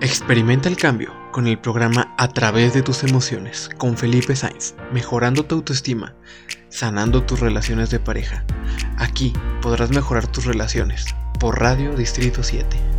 Experimenta el cambio con el programa A través de tus emociones con Felipe Sainz, mejorando tu autoestima, sanando tus relaciones de pareja. Aquí podrás mejorar tus relaciones por Radio Distrito 7.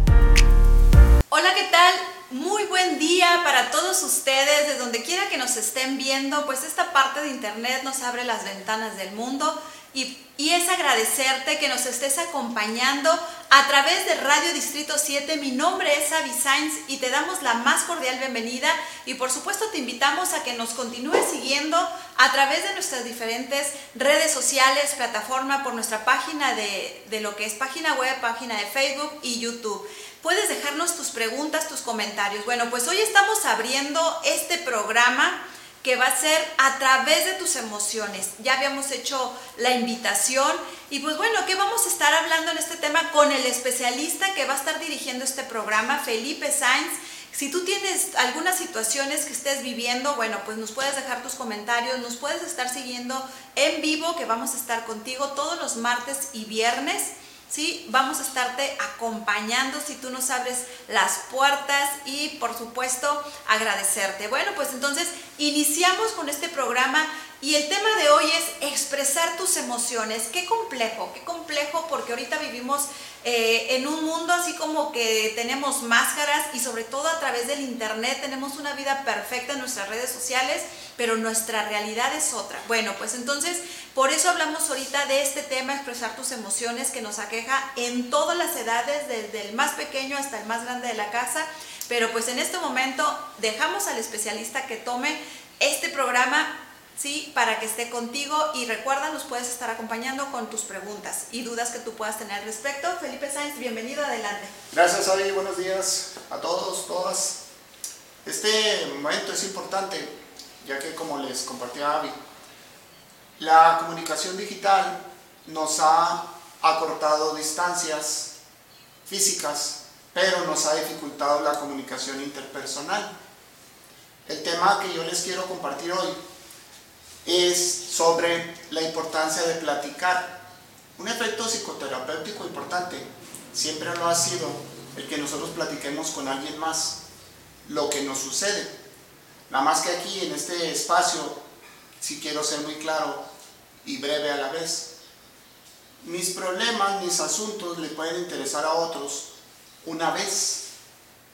Para todos ustedes, de donde quiera que nos estén viendo, pues esta parte de internet nos abre las ventanas del mundo y, es agradecerte que nos estés acompañando a través de Radio Distrito 7. Mi nombre es Avi Sainz y te damos la más cordial bienvenida y por supuesto te invitamos a que nos continúes siguiendo a través de nuestras diferentes redes sociales, plataforma, por nuestra página de lo que es página web, página de Facebook y YouTube. Puedes dejarnos tus preguntas, tus comentarios. Bueno, pues hoy estamos abriendo este programa que va a ser a través de tus emociones. Ya habíamos hecho la invitación y pues bueno, ¿qué vamos a estar hablando en este tema con el especialista que va a estar dirigiendo este programa, Felipe Sainz? Si tú tienes algunas situaciones que estés viviendo, bueno, pues nos puedes dejar tus comentarios, nos puedes estar siguiendo en vivo, que vamos a estar contigo todos los martes y viernes. ¿Sí? Vamos a estarte acompañando si tú nos abres las puertas y por supuesto agradecerte. Bueno, pues entonces iniciamos con este programa y el tema de hoy es expresar tus emociones. Qué complejo, qué complejo porque ahorita vivimos eh, en un mundo así como que tenemos máscaras y sobre todo a través del internet tenemos una vida perfecta en nuestras redes sociales, pero nuestra realidad es otra. Bueno, pues entonces por eso hablamos ahorita de este tema, expresar tus emociones que nos aqueja en todas las edades, desde el más pequeño hasta el más grande de la casa. Pero pues en este momento dejamos al especialista que tome este programa ¿sí? Para que esté contigo y recuerda, nos puedes estar acompañando con tus preguntas y dudas que tú puedas tener al respecto. Felipe Sáenz, bienvenido, adelante. Gracias, Avi, buenos días a todos, todas. Este momento es importante, ya que como les compartía Avi, la comunicación digital nos ha acortado distancias físicas, pero nos ha dificultado la comunicación interpersonal. El tema que yo les quiero compartir hoy es sobre la importancia de platicar. Un efecto psicoterapéutico importante siempre lo ha sido el que nosotros platiquemos con alguien más lo que nos sucede. Nada más que aquí en este espacio, si quiero ser muy claro y breve a la vez, mis problemas, mis asuntos le pueden interesar a otros una vez.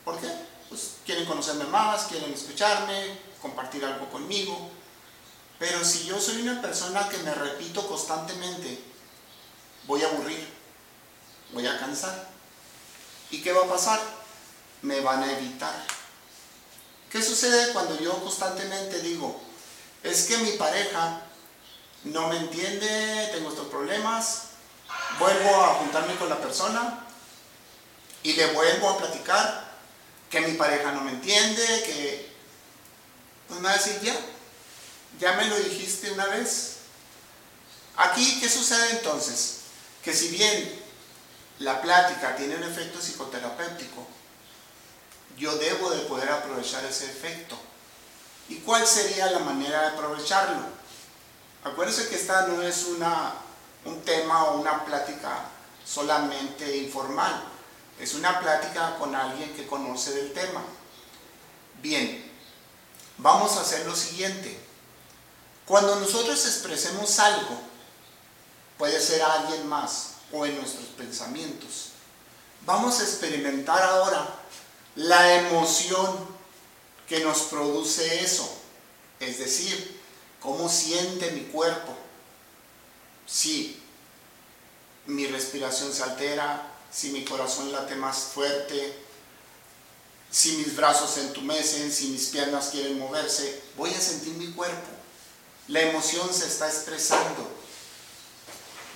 ¿Por qué? Pues quieren conocerme más, quieren escucharme, compartir algo conmigo, pero si yo soy una persona que me repito constantemente, voy a aburrir, voy a cansar. ¿Y qué va a pasar? Me van a evitar. ¿Qué sucede cuando yo constantemente digo, es que mi pareja no me entiende, tengo estos problemas, vuelvo a juntarme con la persona y le vuelvo a platicar que mi pareja no me entiende, que pues me va a decir ya, ya me lo dijiste una vez. Aquí, ¿qué sucede entonces? Que si bien la plática tiene un efecto psicoterapéutico, yo debo de poder aprovechar ese efecto. ¿Y cuál sería la manera de aprovecharlo? Acuérdense que esta no es una, un tema o una plática solamente informal, es una plática con alguien que conoce del tema. Bien, vamos a hacer lo siguiente. Cuando nosotros expresemos algo, puede ser a alguien más o en nuestros pensamientos, vamos a experimentar ahora la emoción que nos produce eso. Es decir, cómo siente mi cuerpo. Si mi respiración se altera, si mi corazón late más fuerte, si mis brazos se entumecen, si mis piernas quieren moverse, voy a sentir mi cuerpo. La emoción se está expresando.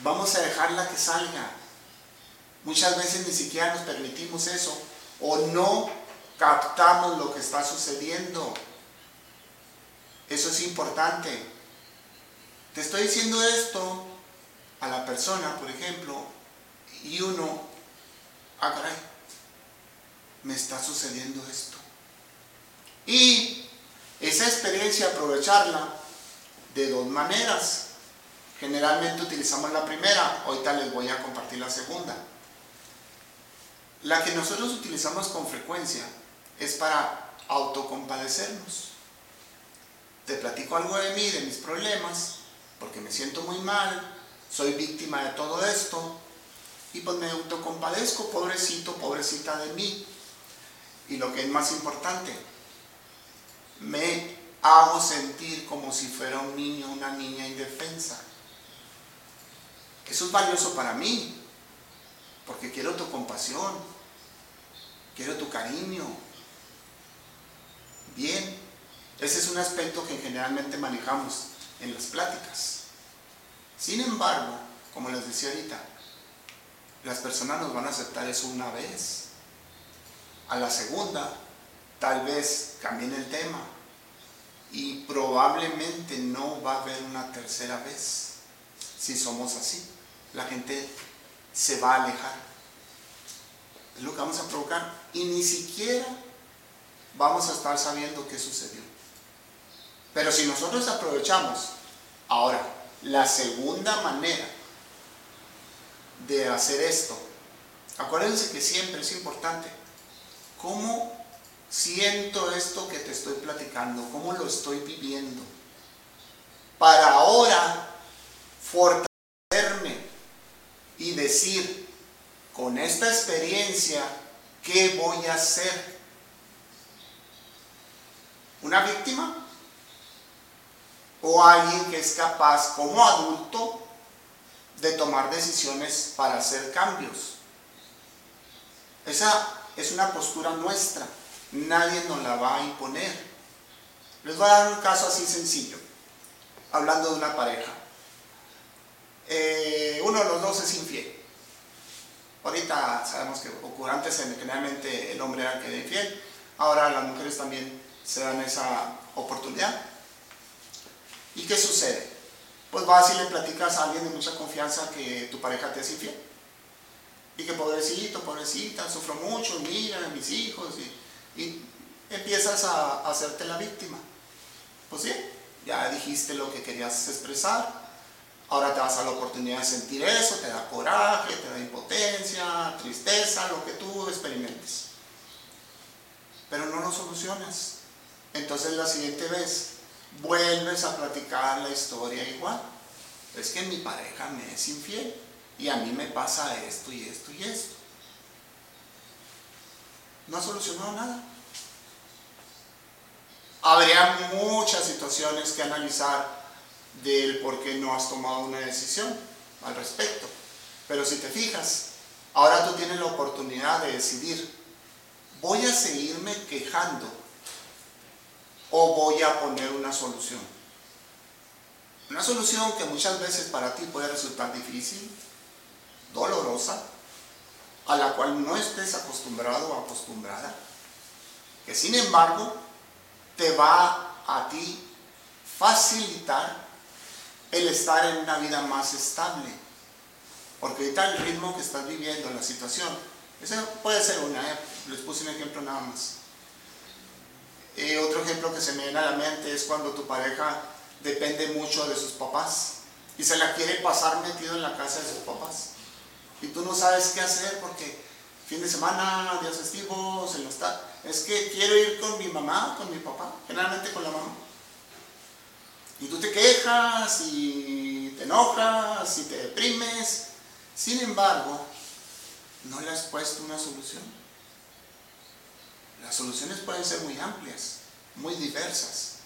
Vamos a dejarla que salga. Muchas veces ni siquiera nos permitimos eso o no captamos lo que está sucediendo. Eso es importante. Te estoy diciendo esto a la persona, por ejemplo, y uno, ah, caray, me está sucediendo esto. Y esa experiencia aprovecharla de dos maneras. Generalmente utilizamos la primera, ahorita les voy a compartir la segunda. La que nosotros utilizamos con frecuencia es para autocompadecernos. Te platico algo de mí, de mis problemas, porque me siento muy mal, soy víctima de todo esto, y pues me autocompadezco, pobrecito, pobrecita de mí. Y lo que es más importante, me hago sentir como si fuera un niño, una niña indefensa. Eso es valioso para mí, porque quiero tu compasión, quiero tu cariño. Bien, ese es un aspecto que generalmente manejamos en las pláticas. Sin embargo, como les decía ahorita, las personas nos van a aceptar eso una vez. A la segunda, tal vez cambien el tema y probablemente no va a haber una tercera vez si somos así. La gente se va a alejar. Es lo que vamos a provocar. Y ni siquiera vamos a estar sabiendo qué sucedió. Pero si nosotros aprovechamos, ahora, la segunda manera de hacer esto, acuérdense que siempre es importante, ¿cómo siento esto que te estoy platicando? ¿Cómo lo estoy viviendo? Para ahora fortalecerme y decir, con esta experiencia, ¿qué voy a hacer? ¿Una víctima? ¿O alguien que es capaz como adulto de tomar decisiones para hacer cambios? Esa es una postura nuestra. Nadie nos la va a imponer. Les voy a dar un caso así sencillo, hablando de una pareja. Eh, uno de los dos es infiel. Ahorita sabemos que ocurre antes generalmente el hombre era el que era infiel, ahora las mujeres también se dan esa oportunidad. ¿Y qué sucede? Pues vas y le platicas a alguien de mucha confianza que tu pareja te es infiel. Y que pobrecito, pobrecita, sufro mucho, mira, mis hijos. Y, y empiezas a, hacerte la víctima. Pues sí, ya dijiste lo que querías expresar, Ahora te vas a la oportunidad de sentir eso, te da coraje, te da impotencia, tristeza, lo que tú experimentes. Pero no lo solucionas. Entonces la siguiente vez vuelves a platicar la historia igual. Es que mi pareja me es infiel y a mí me pasa esto y esto y esto. No ha solucionado nada. Habría muchas situaciones que analizar del por qué no has tomado una decisión al respecto. Pero si te fijas, ahora tú tienes la oportunidad de decidir, ¿voy a seguirme quejando o voy a poner una solución? Una solución que muchas veces para ti puede resultar difícil, dolorosa, a la cual no estés acostumbrado o acostumbrada, que sin embargo te va a ti facilitar el estar en una vida más estable. Porque ahorita el ritmo que estás viviendo, la situación, esa puede ser una, ¿eh? les puse un ejemplo nada más. Eh, otro ejemplo que se me viene a la mente es cuando tu pareja depende mucho de sus papás y se la quiere pasar metido en la casa de sus papás. Y tú no sabes qué hacer porque fin de semana, días festivos, en está. Es que quiero ir con mi mamá, con mi papá, generalmente con la mamá. Y tú te quejas y te enojas y te deprimes. Sin embargo, no le has puesto una solución. Las soluciones pueden ser muy amplias, muy diversas.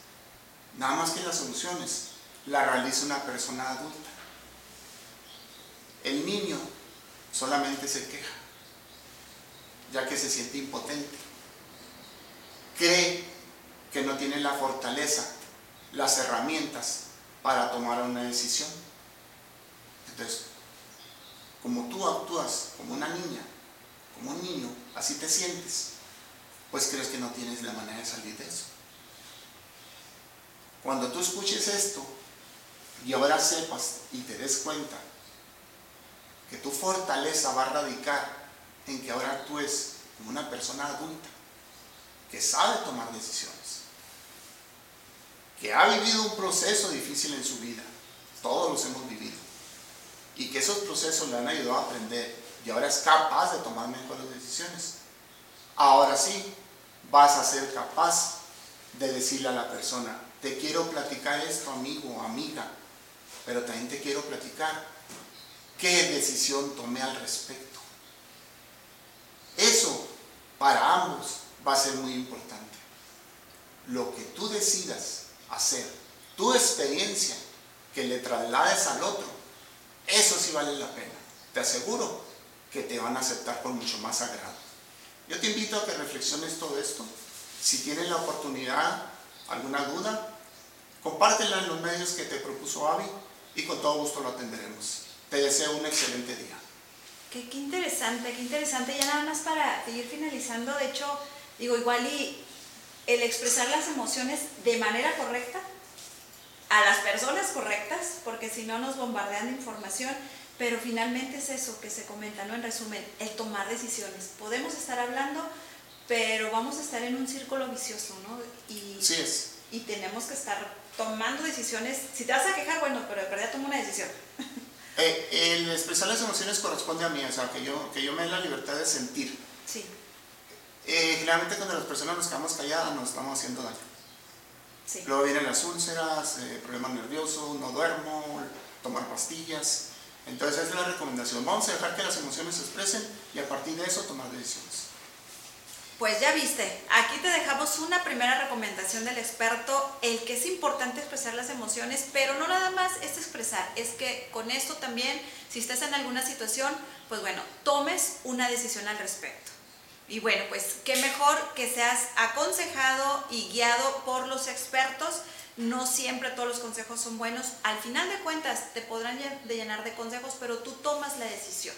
Nada más que las soluciones las realiza una persona adulta. El niño solamente se queja, ya que se siente impotente. Cree que no tiene la fortaleza las herramientas para tomar una decisión. Entonces, como tú actúas como una niña, como un niño, así te sientes, pues crees que no tienes la manera de salir de eso. Cuando tú escuches esto y ahora sepas y te des cuenta que tu fortaleza va a radicar en que ahora actúes como una persona adulta que sabe tomar decisiones que ha vivido un proceso difícil en su vida, todos los hemos vivido, y que esos procesos le han ayudado a aprender y ahora es capaz de tomar mejores decisiones. Ahora sí, vas a ser capaz de decirle a la persona, te quiero platicar esto, amigo amiga, pero también te quiero platicar decisión tomé al respecto. Eso para ambos va a ser muy importante. Lo que tú decidas hacer, tu experiencia que le traslades al otro, eso sí vale la pena. Te aseguro que te van a aceptar con mucho más agrado. Yo te invito a que reflexiones todo esto. Si tienes la oportunidad, alguna duda, compártela en los medios que te propuso Avi y con todo gusto lo atenderemos. Te deseo un excelente día. Qué, qué interesante, qué interesante. Ya nada más para ir finalizando, de hecho, digo, igual y el expresar las emociones de manera correcta a las personas correctas, porque si no nos bombardean de información, pero finalmente es eso que se comenta, ¿no? En resumen, el tomar decisiones. Podemos estar hablando, pero vamos a estar en un círculo vicioso, ¿no? Y, sí es. Y tenemos que estar tomando decisiones. Si te vas a quejar, bueno, pero de verdad toma una decisión. Eh, el expresar las emociones corresponde a mí, o sea, que yo, que yo me dé la libertad de sentir. Sí. Eh, generalmente cuando las personas nos quedamos calladas nos estamos haciendo daño. Sí. Luego vienen las úlceras, eh, problemas nerviosos, no duermo, tomar pastillas. Entonces es la recomendación. Vamos a dejar que las emociones se expresen y a partir de eso tomar decisiones. Pues ya viste, aquí te dejamos una primera recomendación del experto, el que es importante expresar las emociones, pero no nada más es expresar, es que con esto también, si estás en alguna situación, pues bueno, tomes una decisión al respecto. Y bueno, pues qué mejor que seas aconsejado y guiado por los expertos. No siempre todos los consejos son buenos. Al final de cuentas te podrán llenar de consejos, pero tú tomas la decisión.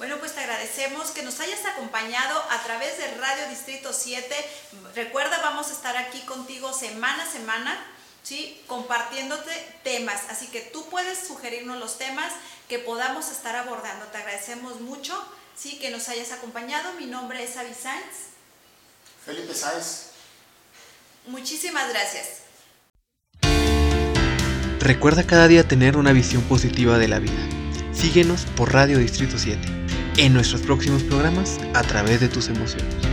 Bueno, pues te agradecemos que nos hayas acompañado a través de Radio Distrito 7. Recuerda, vamos a estar aquí contigo semana a semana, ¿sí? Compartiéndote temas. Así que tú puedes sugerirnos los temas que podamos estar abordando. Te agradecemos mucho, ¿sí? Que nos hayas acompañado. Mi nombre es Avi Sainz. Felipe Sáenz. Muchísimas gracias. Recuerda cada día tener una visión positiva de la vida. Síguenos por Radio Distrito 7 en nuestros próximos programas a través de tus emociones.